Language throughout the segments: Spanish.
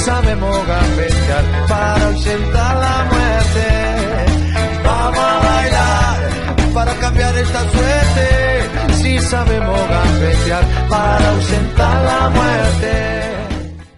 Sabemos gambetear para ausentar la muerte. Vamos a bailar para cambiar esta suerte. Si sabemos gambetear para ausentar la muerte.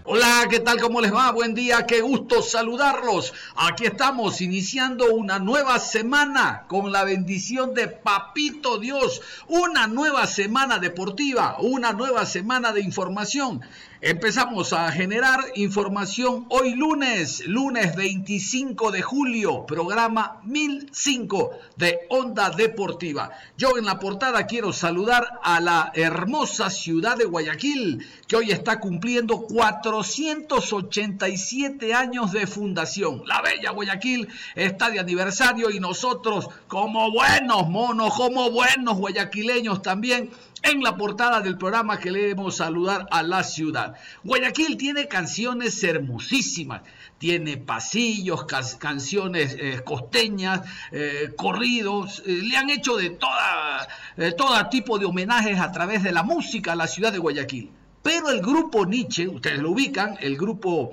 Hola, ¿qué tal? ¿Cómo les va? Buen día, qué gusto saludarlos. Aquí estamos iniciando una nueva semana con la bendición de Papito Dios. Una nueva semana deportiva, una nueva semana de información. Empezamos a generar información hoy lunes, lunes 25 de julio, programa 1005 de Onda Deportiva. Yo en la portada quiero saludar a la hermosa ciudad de Guayaquil, que hoy está cumpliendo 487 años de fundación. La bella Guayaquil está de aniversario y nosotros como buenos monos, como buenos guayaquileños también, en la portada del programa que queremos saludar a la ciudad. Guayaquil tiene canciones hermosísimas, tiene pasillos, canciones eh, costeñas, eh, corridos, eh, le han hecho de toda, todo tipo de homenajes a través de la música a la ciudad de Guayaquil. Pero el grupo Nietzsche, ustedes lo ubican, el grupo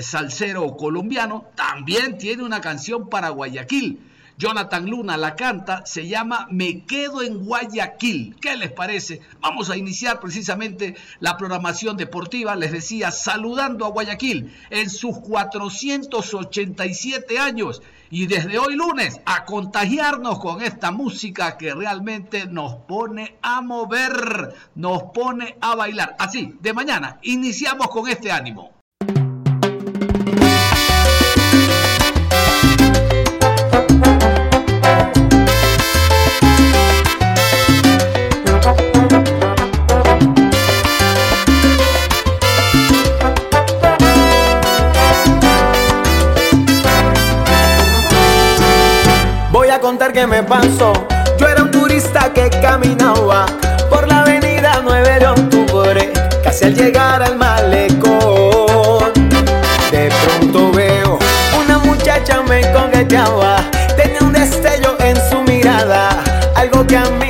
salsero colombiano, también tiene una canción para Guayaquil Jonathan Luna la canta, se llama Me quedo en Guayaquil. ¿Qué les parece? Vamos a iniciar precisamente la programación deportiva, les decía, saludando a Guayaquil en sus 487 años y desde hoy lunes a contagiarnos con esta música que realmente nos pone a mover, nos pone a bailar. Así, de mañana, iniciamos con este ánimo. Qué me pasó. Yo era un turista que caminaba por la avenida 9 de octubre, casi al llegar al malecón. De pronto veo una muchacha me congueteaba, tenía un destello en su mirada, algo que a mí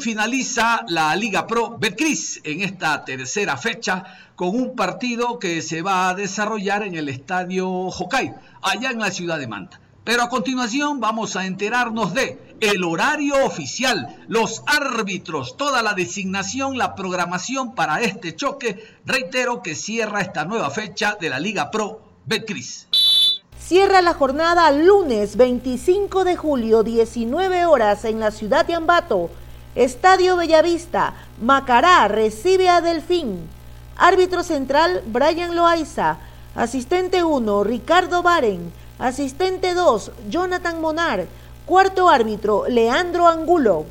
finaliza la Liga Pro Betcris en esta tercera fecha con un partido que se va a desarrollar en el estadio Hokkaido, allá en la ciudad de Manta. Pero a continuación vamos a enterarnos de el horario oficial, los árbitros, toda la designación, la programación para este choque. Reitero que cierra esta nueva fecha de la Liga Pro Betcris. Cierra la jornada lunes 25 de julio, 19 horas en la ciudad de Ambato Estadio Bellavista, Macará recibe a Delfín. Árbitro central, Brian Loaiza. Asistente 1, Ricardo Baren. Asistente 2, Jonathan Monar. Cuarto árbitro, Leandro Angulo.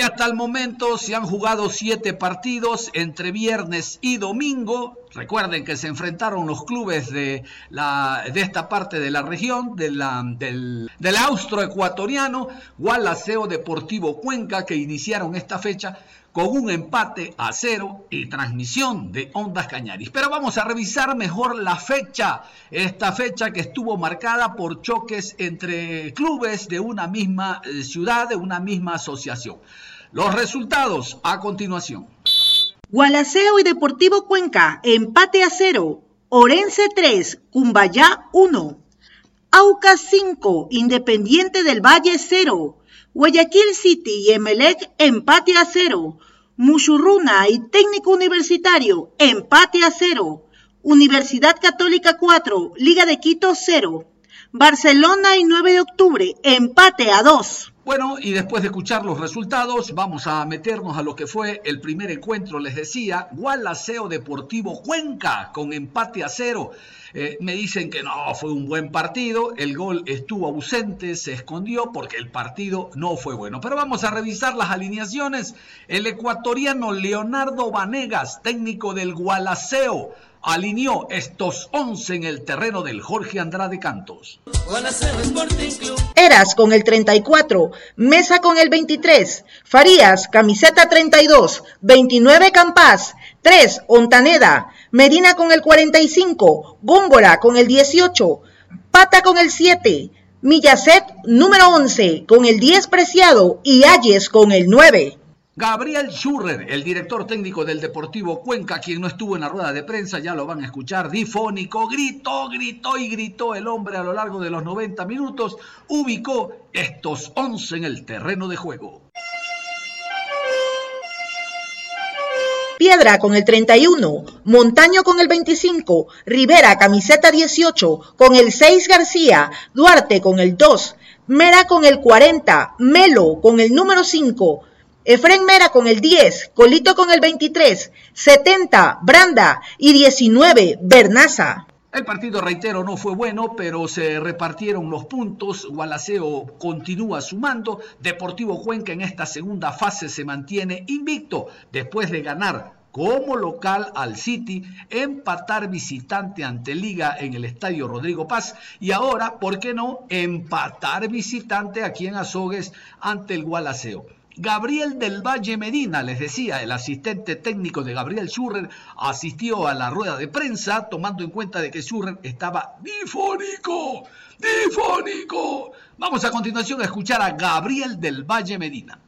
Y hasta el momento se han jugado siete partidos entre viernes y domingo. Recuerden que se enfrentaron los clubes de, la, de esta parte de la región, de del, del austroecuatoriano, Gualaceo Deportivo Cuenca, que iniciaron esta fecha con un empate a cero y transmisión de Ondas Cañaris. Pero vamos a revisar mejor la fecha, esta fecha que estuvo marcada por choques entre clubes de una misma eh, ciudad, de una misma asociación. Los resultados a continuación. Gualaceo y Deportivo Cuenca, empate a cero. Orense 3, Cumbayá 1. Aucas 5, Independiente del Valle 0. Guayaquil City y Emelec, empate a cero. Mushurruna y Técnico Universitario, empate a cero. Universidad Católica 4, Liga de Quito 0. Barcelona y 9 de octubre, empate a 2. Bueno, y después de escuchar los resultados, vamos a meternos a lo que fue el primer encuentro. Les decía, Gualaceo Deportivo Cuenca con empate a cero. Eh, me dicen que no, fue un buen partido, el gol estuvo ausente, se escondió porque el partido no fue bueno. Pero vamos a revisar las alineaciones. El ecuatoriano Leonardo Vanegas, técnico del Gualaceo, alineó estos 11 en el terreno del Jorge Andrade Cantos. Eras con el 34, Mesa con el 23, Farías, camiseta 32, 29 Campas, 3 Ontaneda, Medina con el 45, Góngora con el 18, Pata con el 7, Millacet número 11 con el 10 Preciado y Ayes con el 9. Gabriel Schurrer, el director técnico del Deportivo Cuenca, quien no estuvo en la rueda de prensa, ya lo van a escuchar, difónico, gritó, gritó y gritó el hombre a lo largo de los 90 minutos, ubicó estos 11 en el terreno de juego. Piedra con el 31, Montaño con el 25, Rivera camiseta 18, con el 6 García, Duarte con el 2, Mera con el 40, Melo con el número 5, Efren Mera con el 10, Colito con el 23, 70, Branda y 19, Bernaza. El partido, reitero, no fue bueno, pero se repartieron los puntos. Gualaceo continúa sumando. Deportivo Cuenca en esta segunda fase se mantiene invicto después de ganar como local al City, empatar visitante ante Liga en el Estadio Rodrigo Paz y ahora, ¿por qué no?, empatar visitante aquí en Azogues ante el Gualaceo. Gabriel del Valle Medina, les decía, el asistente técnico de Gabriel Schurrer, asistió a la rueda de prensa tomando en cuenta de que Schurrer estaba difónico, difónico. Vamos a continuación a escuchar a Gabriel del Valle Medina.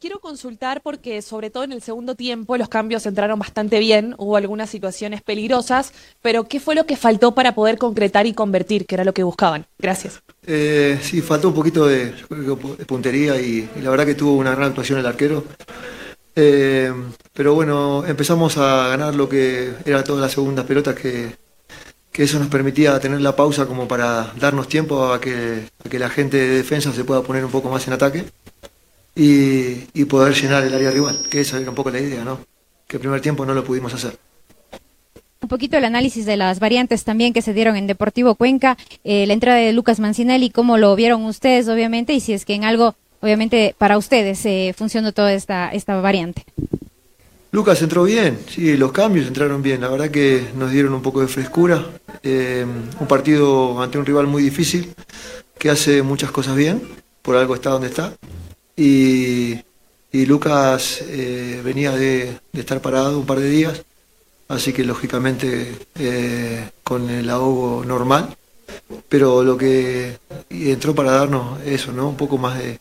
Quiero consultar porque sobre todo en el segundo tiempo los cambios entraron bastante bien, hubo algunas situaciones peligrosas, pero ¿qué fue lo que faltó para poder concretar y convertir, que era lo que buscaban? Gracias. Eh, sí, faltó un poquito de, puntería y, la verdad que tuvo una gran actuación el arquero. Eh, pero bueno, empezamos a ganar lo que era todas las segundas pelotas que, eso nos permitía tener la pausa como para darnos tiempo a que, que la gente de defensa se pueda poner un poco más en ataque y, poder llenar el área rival, que esa era un poco la idea, ¿no? Que el primer tiempo no lo pudimos hacer. Un poquito el análisis de las variantes también que se dieron en Deportivo Cuenca, eh, la entrada de Lucas Mancinelli, cómo lo vieron ustedes, obviamente, y si es que en algo, obviamente, para ustedes eh, funcionó toda esta, esta variante. Lucas entró bien, sí, los cambios entraron bien, la verdad que nos dieron un poco de frescura. Eh, un partido ante un rival muy difícil, que hace muchas cosas bien, por algo está donde está. Y, Lucas eh, venía de, estar parado un par de días, así que lógicamente eh, con el ahogo normal, pero lo que entró para darnos eso, ¿no? Un poco más de,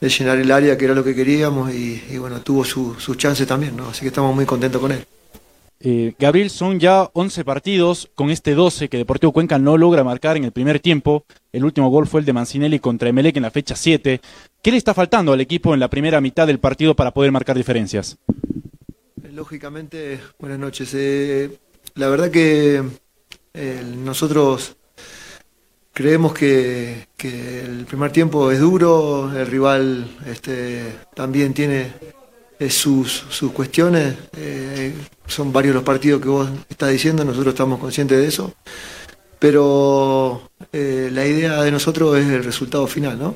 de llenar el área, que era lo que queríamos, y, bueno, tuvo sus su chances también, ¿no? Así que estamos muy contentos con él. Eh, Gabriel, son ya 11 partidos con este 12 que Deportivo Cuenca no logra marcar en el primer tiempo. El último gol fue el de Mancinelli contra Emelec en la fecha 7. ¿Qué le está faltando al equipo en la primera mitad del partido para poder marcar diferencias? Eh, lógicamente, buenas noches. Eh, la verdad que nosotros Creemos que, el primer tiempo es duro, el rival este, también tiene eh, sus, cuestiones, eh, son varios los partidos que vos estás diciendo, nosotros estamos conscientes de eso, pero eh, la idea de nosotros es el resultado final, ¿no?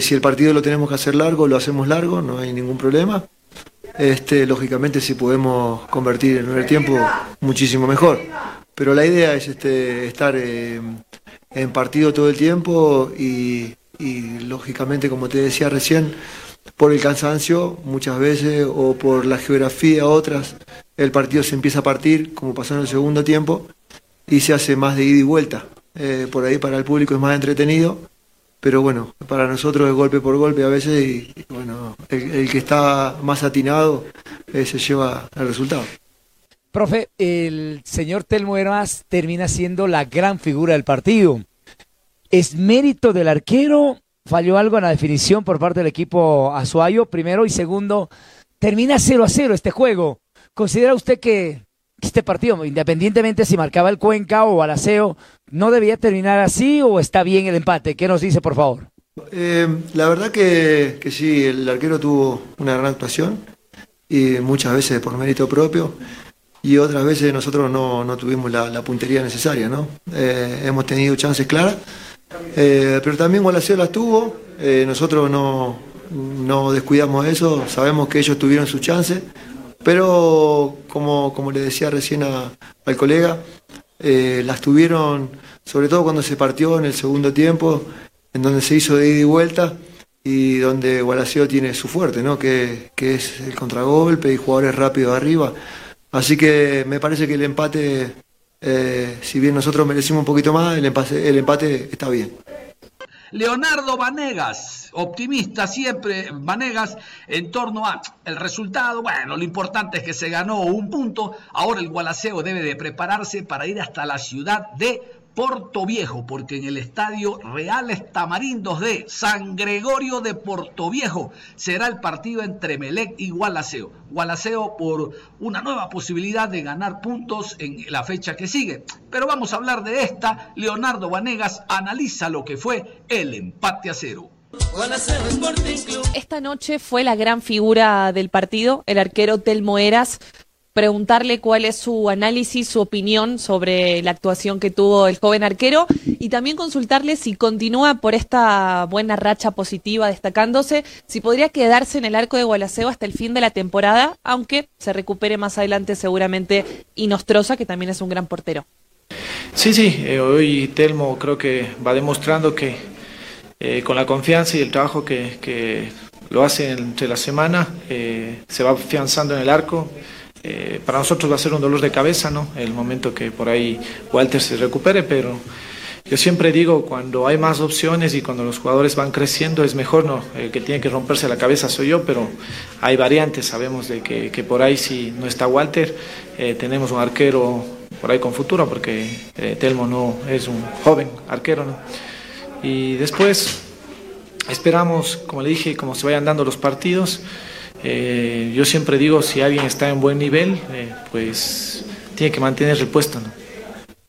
si el partido lo tenemos que hacer largo, lo hacemos largo, no hay ningún problema. Este, lógicamente si podemos convertir el primer tiempo, muchísimo mejor. Pero la idea es este, estar en partido todo el tiempo y, lógicamente, como te decía recién, por el cansancio muchas veces o por la geografía otras, el partido se empieza a partir, como pasó en el segundo tiempo, y se hace más de ida y vuelta. Eh, por ahí para el público es más entretenido, pero bueno, para nosotros es golpe por golpe a veces y, bueno, el, que está más atinado eh, se lleva el resultado. Profe, el señor Telmo Hermas termina siendo la gran figura del partido. ¿Es mérito del arquero? ¿Falló algo en la definición por parte del equipo Azuayo? Primero y segundo, termina 0 a 0 este juego. ¿Considera usted que este partido, independientemente si marcaba el Cuenca o Alaceo, no debía terminar así o está bien el empate? ¿Qué nos dice, por favor? Eh, la verdad que, sí, el arquero tuvo una gran actuación y muchas veces por mérito propio y otras veces nosotros no, no tuvimos la, puntería necesaria, ¿no? Eh, hemos tenido chances claras, eh, pero también Gualaceo las tuvo, eh, nosotros no, no descuidamos eso, sabemos que ellos tuvieron sus chances, pero como, como le decía recién al colega, las tuvieron sobre todo cuando se partió en el segundo tiempo, en donde se hizo de ida y vuelta y donde Gualaceo tiene su fuerte, ¿no? que, que es el contragolpe y jugadores rápidos arriba. Así que me parece que el empate, eh, si bien nosotros merecimos un poquito más, el empate está bien. Leonardo Vanegas, optimista siempre, Vanegas, en torno a el resultado. Bueno, lo importante es que se ganó un punto. Ahora el Gualaceo debe de prepararse para ir hasta la ciudad de Porto Viejo, porque en el estadio Reales Tamarindos de San Gregorio de Porto Viejo será el partido entre Melec y Gualaceo. Gualaceo por una nueva posibilidad de ganar puntos en la fecha que sigue. Pero vamos a hablar de esta. Leonardo Vanegas analiza lo que fue el empate a cero. Esta noche fue la gran figura del partido, el arquero Telmo Eras preguntarle cuál es su análisis, su opinión sobre la actuación que tuvo el joven arquero y también consultarle si continúa por esta buena racha positiva destacándose, si podría quedarse en el arco de Gualaceo hasta el fin de la temporada, aunque se recupere más adelante seguramente Inostrosa, que también es un gran portero. Sí, sí, eh, hoy Telmo creo que va demostrando que eh, con la confianza y el trabajo que, lo hace entre la semana, eh, se va afianzando en el arco. Eh, para nosotros va a ser un dolor de cabeza, ¿no? El momento que por ahí Walter se recupere, pero yo siempre digo, cuando hay más opciones y cuando los jugadores van creciendo, es mejor, ¿no? El que tiene que romperse la cabeza soy yo, pero hay variantes, sabemos de que, que por ahí si no está Walter, eh, tenemos un arquero por ahí con futuro, porque eh, Telmo no es un joven arquero, ¿no? Y después esperamos, como le dije, como se vayan dando los partidos, eh, yo siempre digo, si alguien está en buen nivel, eh, pues tiene que mantener el puesto.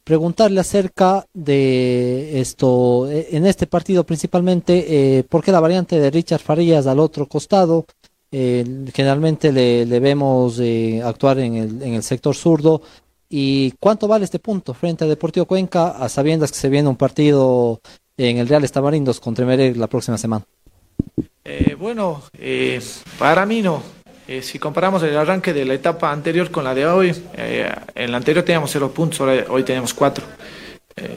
preguntarle acerca de esto, eh, en este partido principalmente, eh, ¿por qué la variante de Richard Farías al otro costado? Eh, generalmente le, vemos actuar en el, en el sector zurdo. ¿Y cuánto vale este punto frente a Deportivo Cuenca, a sabiendas que se viene un partido en el Real Estabarindos contra Emelec la próxima semana? Eh, bueno, eh, para mí no. Eh, si comparamos el arranque de la etapa anterior con la de hoy, eh, en la anterior teníamos cero puntos, hoy tenemos cuatro.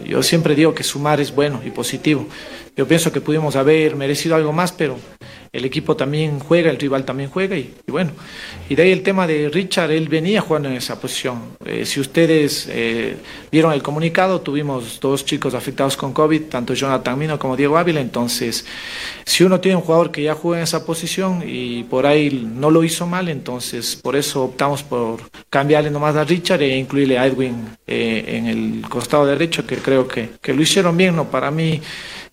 Yo siempre digo que sumar es bueno y positivo. Yo pienso que pudimos haber merecido algo más, pero el equipo también juega, el rival también juega y, bueno. Y de ahí el tema de Richard, él venía jugando en esa posición. Eh, si ustedes eh, vieron el comunicado, tuvimos dos chicos afectados con COVID, tanto Jonathan Mino como Diego Ávila, entonces si uno tiene un jugador que ya juega en esa posición y por ahí no lo hizo mal, entonces por eso optamos por cambiarle nomás a Richard e incluirle a Edwin eh, en el costado derecho, que creo que, que lo hicieron bien, ¿no? Para mí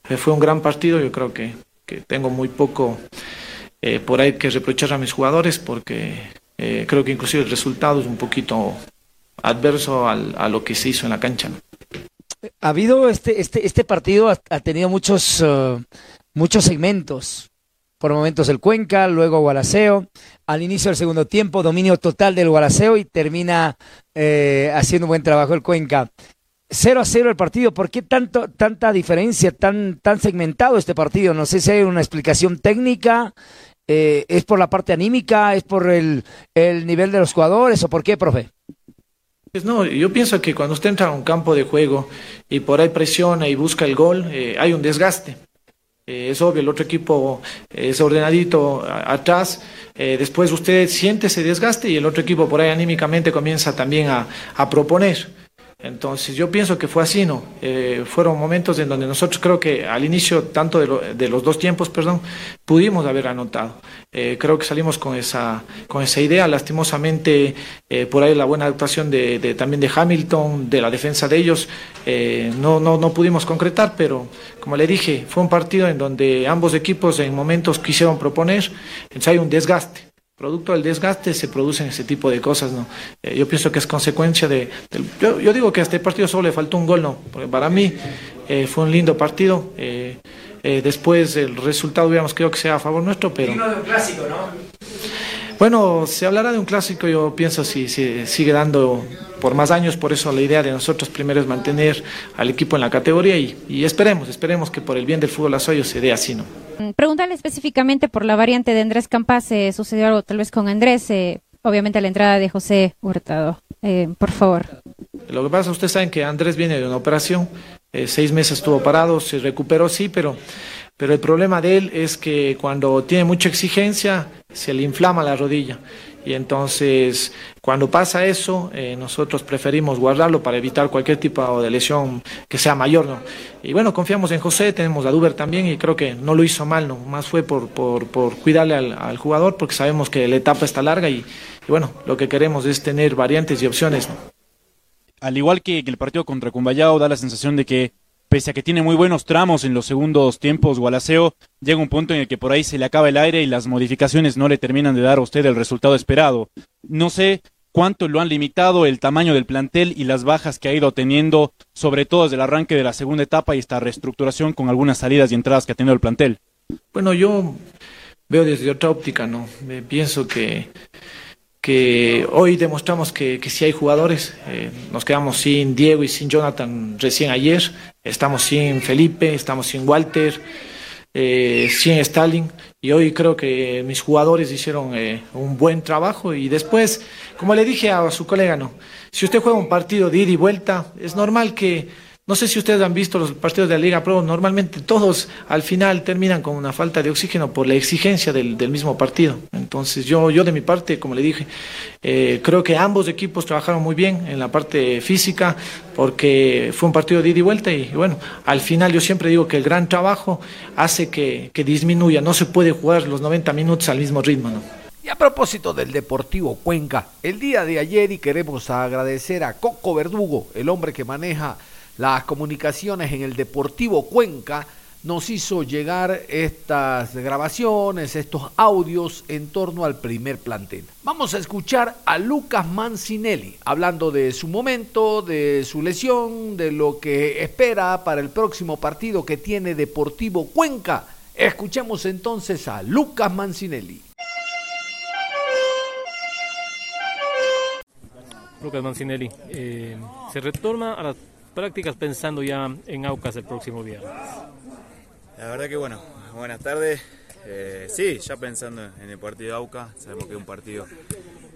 eh, fue un gran partido, yo creo que, que tengo muy poco eh, por ahí que reprochar a mis jugadores porque eh, creo que inclusive el resultado es un poquito adverso al- a lo que se hizo en la cancha. Ha habido este, este, este partido ha, tenido muchos, eh, muchos segmentos. Por momentos el Cuenca, luego Gualaceo. Al inicio del segundo tiempo, dominio total del Gualaceo y termina haciendo un buen trabajo el Cuenca. 0 a 0 el partido. ¿Por qué tanto, tanta diferencia, tan, tan segmentado este partido? No sé si hay una explicación técnica. eh, ¿Es por la parte anímica? ¿Es por el, el nivel de los jugadores? ¿O por qué, profe? Pues no, yo pienso que cuando usted entra a un campo de juego y por ahí presiona y busca el gol, eh, hay un desgaste. Eh, es obvio, el otro equipo es ordenadito atrás, después usted siente ese desgaste y el otro equipo por ahí anímicamente comienza también a, a proponer. Entonces yo pienso que fue así, ¿no? Eh, fueron momentos en donde nosotros creo que al inicio, tanto de, lo- de los dos tiempos, perdón, pudimos haber anotado. Eh, creo que salimos con esa, con esa idea. Lastimosamente, eh, por ahí la buena actuación de, de- también de Hamilton, de la defensa de ellos, eh, no, no, no pudimos concretar, pero como le dije, fue un partido en donde ambos equipos en momentos quisieron proponer, entonces hay un desgaste. Producto del desgaste se producen ese tipo de cosas, ¿no? Eh, yo pienso que es consecuencia de... yo, yo digo que a este partido solo le faltó un gol, ¿no? Porque para mí eh, fue un lindo partido. eh, después el resultado hubiéramos querido que sea a favor nuestro, pero... de un clásico, ¿no? Bueno, se hablará de un clásico, yo pienso si se sigue dando por más años, por eso la idea de nosotros primero es mantener al equipo en la categoría y, y esperemos, esperemos que por el bien del fútbol azoyo se dé así, ¿no? Mm, Preguntarle específicamente por la variante de Andrés Campas, eh, sucedió algo tal vez con Andrés, eh, obviamente la entrada de José Hurtado. Eh, por favor. Lo que pasa, ustedes saben que Andrés viene de una operación, eh, seis meses estuvo parado, se recuperó, sí, pero, pero el problema de él es que cuando tiene mucha exigencia se le inflama la rodilla. Y entonces, cuando pasa eso, eh, nosotros preferimos guardarlo para evitar cualquier tipo de lesión que sea mayor, ¿no? Y bueno, confiamos en José, tenemos a Duber también y creo que no lo hizo mal, ¿no? Más fue por, por, cuidarle al, jugador porque sabemos que la etapa está larga y, bueno, lo que queremos es tener variantes y opciones, al igual que, que el partido contra Cumbayao, da la sensación de que, pese a que tiene muy buenos tramos en los segundos tiempos, Gualaceo llega un punto en el que por ahí se le acaba el aire y las modificaciones no le terminan de dar a usted el resultado esperado. No sé cuánto lo han limitado el tamaño del plantel y las bajas que ha ido teniendo, sobre todo desde el arranque de la segunda etapa y esta reestructuración con algunas salidas y entradas que ha tenido el plantel. Bueno, yo veo desde otra óptica, ¿no? Me pienso que, que hoy demostramos que, que sí hay jugadores. eh, nos quedamos sin Diego y sin Jonathan recién ayer. Estamos sin Felipe, estamos sin Walter, eh, sin Stalin. Y hoy creo que mis jugadores hicieron eh, un buen trabajo. Y después, como le dije a su colega, ¿no? Si usted juega un partido de ida y vuelta, es normal que no sé si ustedes han visto los partidos de la Liga Pro, normalmente todos al final terminan con una falta de oxígeno por la exigencia del, mismo partido. Entonces yo, yo de mi parte, como le dije, eh, creo que ambos equipos trabajaron muy bien en la parte física porque fue un partido de ida y vuelta y, bueno, al final yo siempre digo que el gran trabajo hace que, disminuya, no se puede jugar los 90 minutos al mismo ritmo. ¿no? Y a propósito del Deportivo Cuenca, el día de ayer y queremos agradecer a Coco Verdugo, el hombre que maneja las comunicaciones en el Deportivo Cuenca, nos hizo llegar estas grabaciones, estos audios en torno al primer plantel. Vamos a escuchar a Lucas Mancinelli hablando de su momento, de su lesión, de lo que espera para el próximo partido que tiene Deportivo Cuenca. Escuchemos entonces a Lucas Mancinelli. Lucas Mancinelli, eh, se retorna a las prácticas pensando ya en Aucas el próximo viernes. La verdad que bueno, buenas tardes. Eh, sí, ya pensando en el partido de AUCA, sabemos que es un partido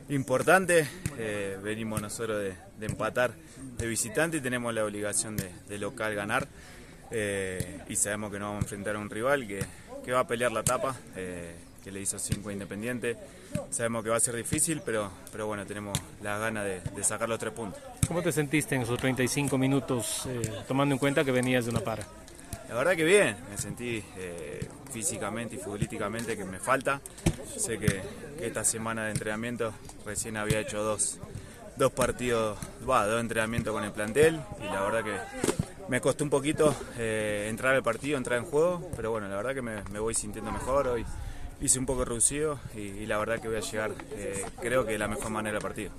importante. Eh, venimos nosotros de, empatar de visitante y tenemos la obligación de, local ganar. Eh, y sabemos que nos vamos a enfrentar a un rival que, va a pelear la tapa, que le hizo 5 Independiente. Sabemos que va a ser difícil, pero, pero bueno, tenemos las ganas de, de sacar los tres puntos. ¿Cómo te sentiste en esos 35 minutos, tomando en cuenta que venías de una para? La verdad que bien, me sentí eh, físicamente y futbolísticamente que me falta. Sé que, esta semana de entrenamiento recién había hecho dos, dos partidos, dos entrenamientos con el plantel y la verdad que me costó un poquito eh, entrar al partido, entrar en juego, pero bueno, la verdad que me, voy sintiendo mejor hoy. Hice un poco reducido y, la verdad que voy a llegar, eh, creo que de la mejor manera al partido.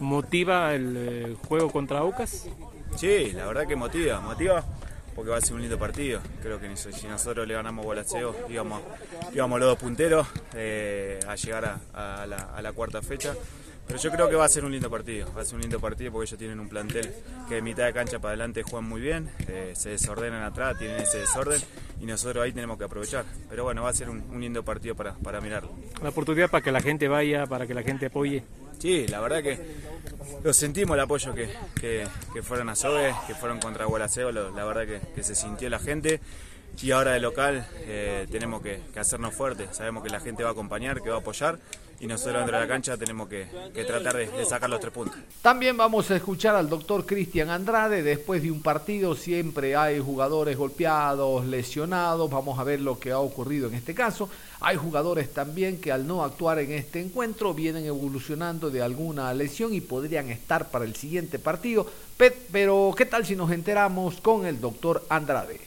¿Motiva el juego contra Aucas? Sí, la verdad que motiva, motiva porque va a ser un lindo partido. Creo que si nosotros le ganamos Gualaceo íbamos, íbamos los dos punteros eh, a llegar a, la, cuarta fecha. Pero yo creo que va a ser un lindo partido, va a ser un lindo partido porque ellos tienen un plantel que de mitad de cancha para adelante juegan muy bien, eh, se desordenan atrás, tienen ese desorden y nosotros ahí tenemos que aprovechar. Pero bueno, va a ser un, lindo partido para, para mirarlo. La oportunidad para que la gente vaya, para que la gente apoye. Sí, la verdad que lo sentimos el apoyo que, que, fueron a Sobe, que fueron contra Gualaceo, la verdad que, se sintió la gente. Y ahora de local eh, tenemos que, hacernos fuertes, sabemos que la gente va a acompañar, que va a apoyar y nosotros dentro de la cancha tenemos que, tratar de, sacar los tres puntos. También vamos a escuchar al doctor Cristian Andrade. Después de un partido siempre hay jugadores golpeados, lesionados. Vamos a ver lo que ha ocurrido en este caso. Hay jugadores también que al no actuar en este encuentro vienen evolucionando de alguna lesión y podrían estar para el siguiente partido. Pero, ¿qué tal si nos enteramos con el doctor Andrade?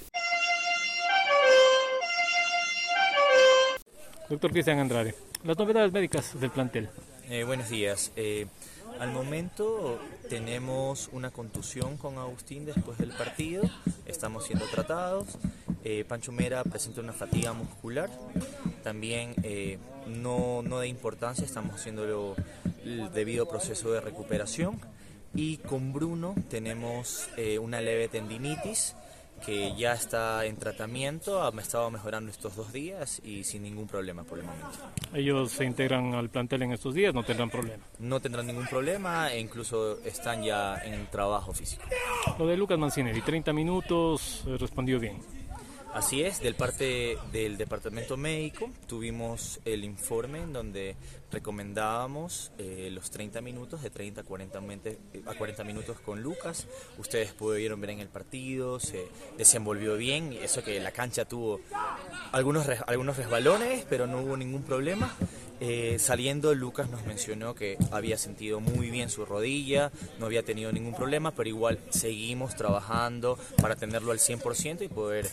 Doctor Cristian Andrade. Las novedades médicas del plantel. Eh, buenos días. Eh, al momento tenemos una contusión con Agustín después del partido. Estamos siendo tratados. Eh, Pancho Mera presenta una fatiga muscular. También no, no de importancia, estamos haciendo el debido proceso de recuperación. Y con Bruno tenemos una leve tendinitis que ya está en tratamiento, ha estado mejorando estos dos días y sin ningún problema por el momento. ¿Ellos se integran al plantel en estos días? ¿No tendrán problema? No tendrán ningún problema e incluso están ya en trabajo físico. Lo de Lucas Mancinelli, 30 minutos, eh, respondió bien. Así es, del parte del departamento médico tuvimos el informe en donde recomendábamos eh, los 30 minutos, de 30 a 40, a 40 minutos con Lucas. Ustedes pudieron ver en el partido, se desenvolvió bien, eso que la cancha tuvo algunos, algunos resbalones, pero no hubo ningún problema. Eh, saliendo, Lucas nos mencionó que había sentido muy bien su rodilla, no había tenido ningún problema, pero igual seguimos trabajando para tenerlo al 100% y poder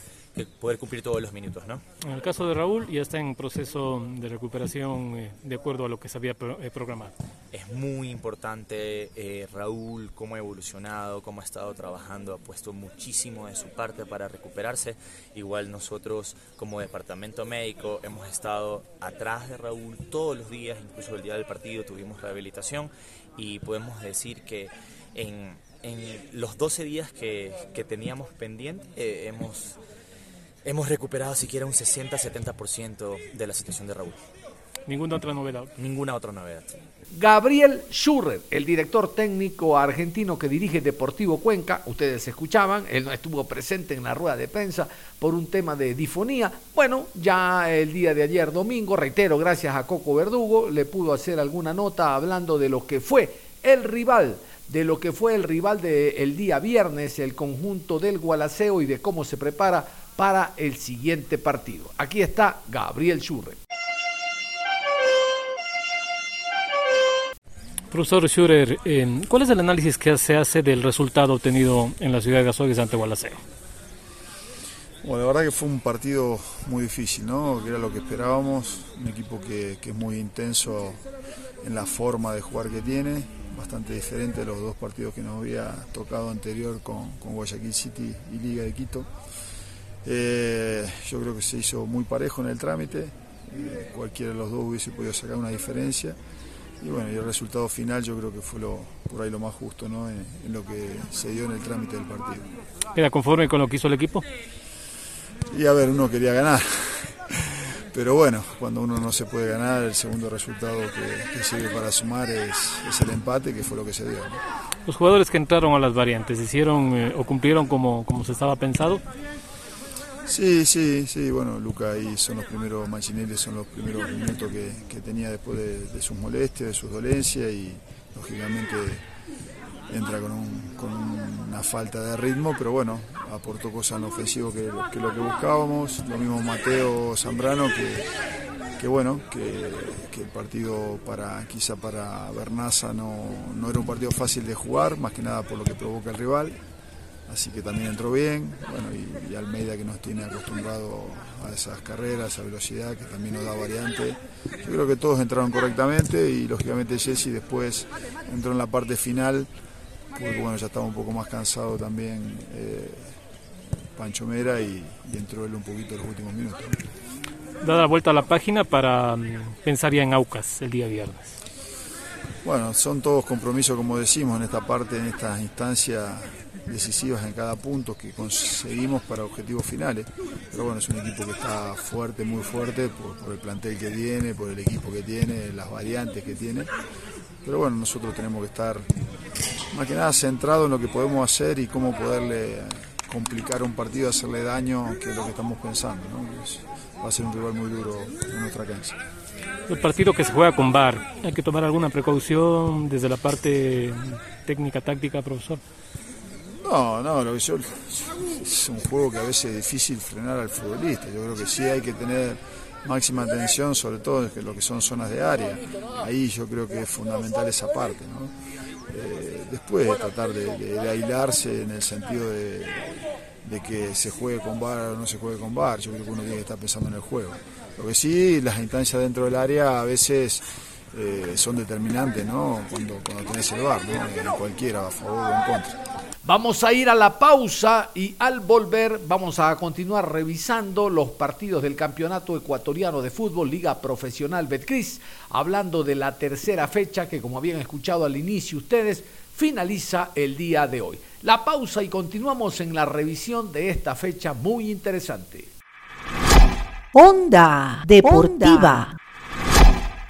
poder cumplir todos los minutos. ¿no? En el caso de Raúl, ya está en proceso de recuperación eh, de acuerdo a lo que se había eh, programado. Es muy importante eh, Raúl, cómo ha evolucionado, cómo ha estado trabajando, ha puesto muchísimo de su parte para recuperarse. Igual nosotros como departamento médico hemos estado atrás de Raúl todos los días, incluso el día del partido tuvimos rehabilitación y podemos decir que en, los 12 días que, teníamos pendiente hemos hemos recuperado siquiera un 60-70% de la situación de Raúl. ¿Ninguna otra novedad? Ninguna otra novedad. Gabriel Schurrer, el director técnico argentino que dirige Deportivo Cuenca, ustedes escuchaban, él no estuvo presente en la rueda de prensa por un tema de difonía. Bueno, ya el día de ayer domingo, reitero, gracias a Coco Verdugo, le pudo hacer alguna nota hablando de lo que fue el rival de lo que fue el rival del día viernes, el conjunto del Gualaceo y de cómo se prepara para el siguiente partido. Aquí está Gabriel Schurre. Profesor Schurer, eh, ¿cuál es el análisis que se hace del resultado obtenido en la ciudad de Azogues ante Gualaceo? Bueno, la verdad que fue un partido muy difícil, ¿no? Que era lo que esperábamos, un equipo que, que es muy intenso en la forma de jugar que tiene, bastante diferente a los dos partidos que nos había tocado anterior con, con Guayaquil City y Liga de Quito. Eh, yo creo que se hizo muy parejo en el trámite, eh, cualquiera de los dos hubiese podido sacar una diferencia. Y bueno, y el resultado final yo creo que fue lo, por ahí lo más justo ¿no? en, en lo que se dio en el trámite del partido. ¿Queda conforme con lo que hizo el equipo? Y a ver, uno quería ganar. Pero bueno, cuando uno no se puede ganar, el segundo resultado que, que sirve para sumar es, es, el empate, que fue lo que se dio. ¿no? Los jugadores que entraron a las variantes, ¿hicieron eh, o cumplieron como, como se estaba pensado? Sí, sí, sí, bueno, Luca ahí son los primeros, Mancinelli son los primeros minutos que, que tenía después de, sus molestias, de sus dolencias y lógicamente entra con, un, con, una falta de ritmo, pero bueno, aportó cosas en ofensivo que, lo que buscábamos, lo mismo Mateo Zambrano que, que bueno, que, que, el partido para quizá para Bernaza no, no era un partido fácil de jugar, más que nada por lo que provoca el rival así que también entró bien, bueno, y, y, Almeida que nos tiene acostumbrado a esas carreras, a esa velocidad, que también nos da variante. Yo creo que todos entraron correctamente y lógicamente Jesse después entró en la parte final, porque bueno, ya estaba un poco más cansado también eh, Pancho Mera y, y, entró él un poquito en los últimos minutos. Dada la vuelta a la página para um, pensar ya en Aucas el día viernes. Bueno, son todos compromisos, como decimos, en esta parte, en estas instancias decisivas en cada punto que conseguimos para objetivos finales. Pero bueno, es un equipo que está fuerte, muy fuerte, por, el plantel que tiene, por el equipo que tiene, las variantes que tiene. Pero bueno, nosotros tenemos que estar más que nada centrados en lo que podemos hacer y cómo poderle complicar un partido, hacerle daño, que es lo que estamos pensando. ¿no? Va a ser un rival muy duro en nuestra cancha. El partido que se juega con VAR, ¿hay que tomar alguna precaución desde la parte técnica, táctica, profesor? No, no, lo que yo, es un juego que a veces es difícil frenar al futbolista. Yo creo que sí hay que tener máxima atención, sobre todo en lo que son zonas de área. Ahí yo creo que es fundamental esa parte. ¿no? Eh, después tratar de, de, de, aislarse en el sentido de, de, que se juegue con bar o no se juegue con bar. Yo creo que uno tiene que estar pensando en el juego. Lo que sí, las instancias dentro del área a veces eh, son determinantes, ¿no? Cuando, cuando tenés el bar, ¿no? cualquiera, a favor o en contra. Vamos a ir a la pausa y al volver vamos a continuar revisando los partidos del Campeonato Ecuatoriano de Fútbol Liga Profesional Betcris, hablando de la tercera fecha que como habían escuchado al inicio ustedes, finaliza el día de hoy. La pausa y continuamos en la revisión de esta fecha muy interesante. Onda Deportiva. Onda.